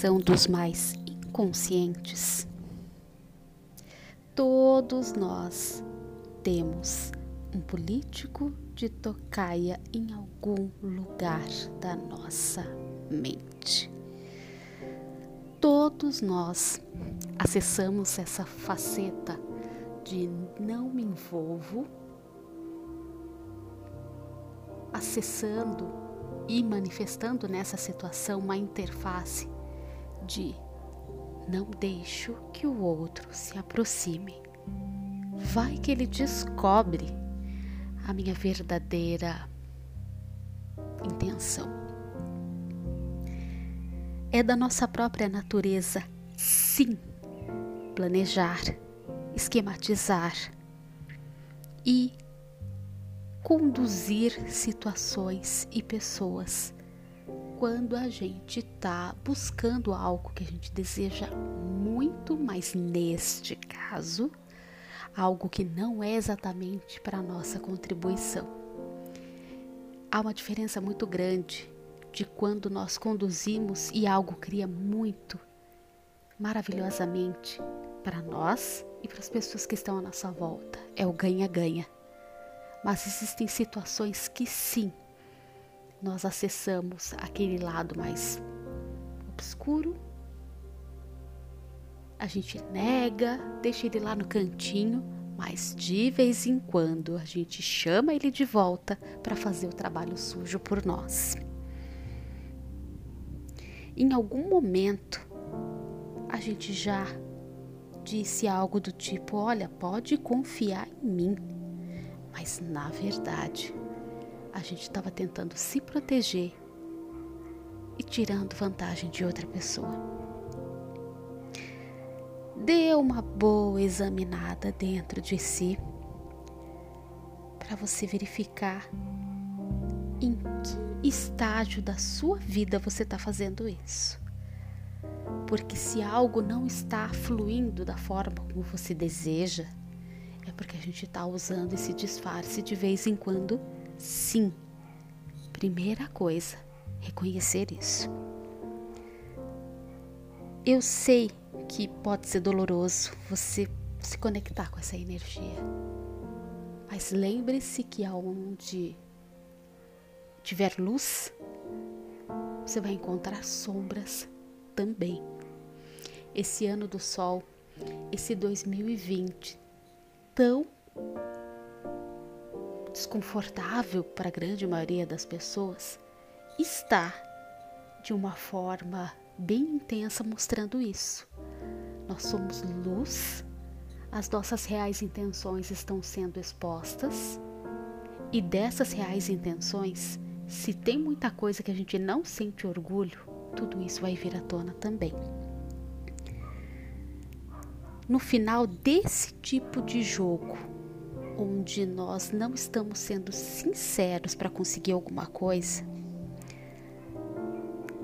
expressão dos mais inconscientes. Todos nós temos um político de tocaia em algum lugar da nossa mente. Todos nós acessamos essa faceta de não me envolvo, acessando e manifestando nessa situação uma interface de não deixo que o outro se aproxime. Vai que ele descobre a minha verdadeira intenção. É da nossa própria natureza, sim, planejar, esquematizar e conduzir situações e pessoas quando a gente está buscando algo que a gente deseja muito, mas neste caso, algo que não é exatamente para a nossa contribuição. Há uma diferença muito grande de quando nós conduzimos e algo cria muito, maravilhosamente para nós e para as pessoas que estão à nossa volta. É o ganha-ganha. Mas existem situações que sim, nós acessamos aquele lado mais obscuro, a gente nega, deixa ele lá no cantinho, mas de vez em quando a gente chama ele de volta para fazer o trabalho sujo por nós. Em algum momento a gente já disse algo do tipo: Olha, pode confiar em mim. Mas na verdade, a gente estava tentando se proteger e tirando vantagem de outra pessoa. Dê uma boa examinada dentro de si para você verificar em que estágio da sua vida você está fazendo isso. Porque se algo não está fluindo da forma como você deseja, é porque a gente está usando esse disfarce de vez em quando, sim. Primeira coisa, reconhecer isso. Eu sei que pode ser doloroso você se conectar com essa energia, mas lembre-se que aonde tiver luz, você vai encontrar sombras também. Esse ano do sol, esse 2020, tão desconfortável para a grande maioria das pessoas, está de uma forma bem intensa mostrando isso. Nós somos luz, as nossas reais intenções estão sendo expostas e dessas reais intenções, se tem muita coisa que a gente não sente orgulho, tudo isso vai vir à tona também. No final desse tipo de jogo, onde nós não estamos sendo sinceros para conseguir alguma coisa,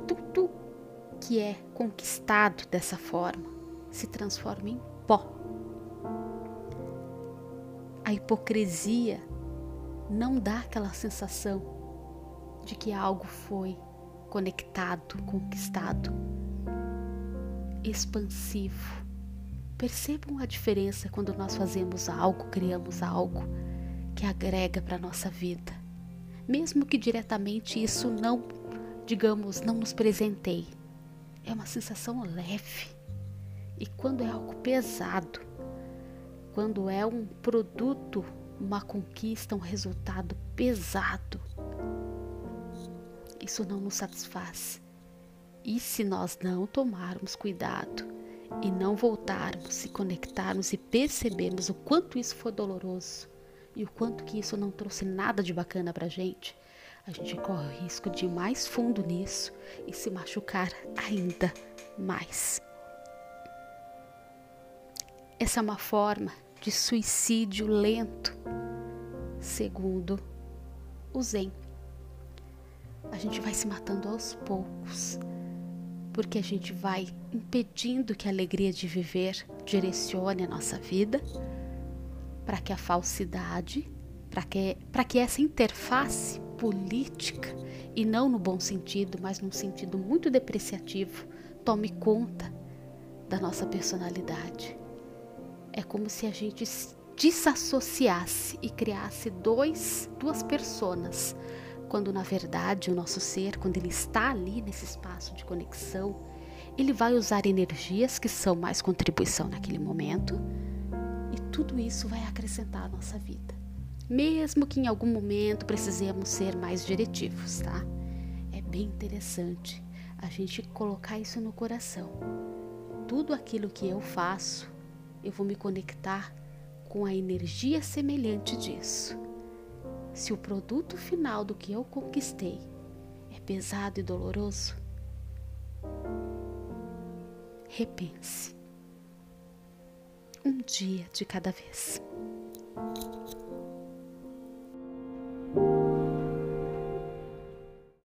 tudo que é conquistado dessa forma se transforma em pó. A hipocrisia não dá aquela sensação de que algo foi conectado, conquistado, expansivo. Percebam a diferença quando nós fazemos algo, criamos algo que agrega para a nossa vida. Mesmo que diretamente isso não, digamos, não nos presenteie. É uma sensação leve. E quando é algo pesado, quando é um produto, uma conquista, um resultado pesado, isso não nos satisfaz. E se nós não tomarmos cuidado e não voltarmos, se conectarmos e percebermos o quanto isso foi doloroso e o quanto que isso não trouxe nada de bacana pra gente, a gente corre o risco de ir mais fundo nisso e se machucar ainda mais. Essa é uma forma de suicídio lento, segundo o Zen. A gente vai se matando aos poucos, porque a gente vai impedindo que a alegria de viver direcione a nossa vida, para que a falsidade, para que, que essa interface política, e não no bom sentido, mas num sentido muito depreciativo, tome conta da nossa personalidade. É como se a gente desassociasse e criasse dois, duas personas, quando na verdade o nosso ser, quando ele está ali nesse espaço de conexão, ele vai usar energias que são mais contribuição naquele momento e tudo isso vai acrescentar à nossa vida. Mesmo que em algum momento precisemos ser mais diretivos, tá? É bem interessante a gente colocar isso no coração. Tudo aquilo que eu faço, eu vou me conectar com a energia semelhante disso. Se o produto final do que eu conquistei é pesado e doloroso, repense. Um dia de cada vez.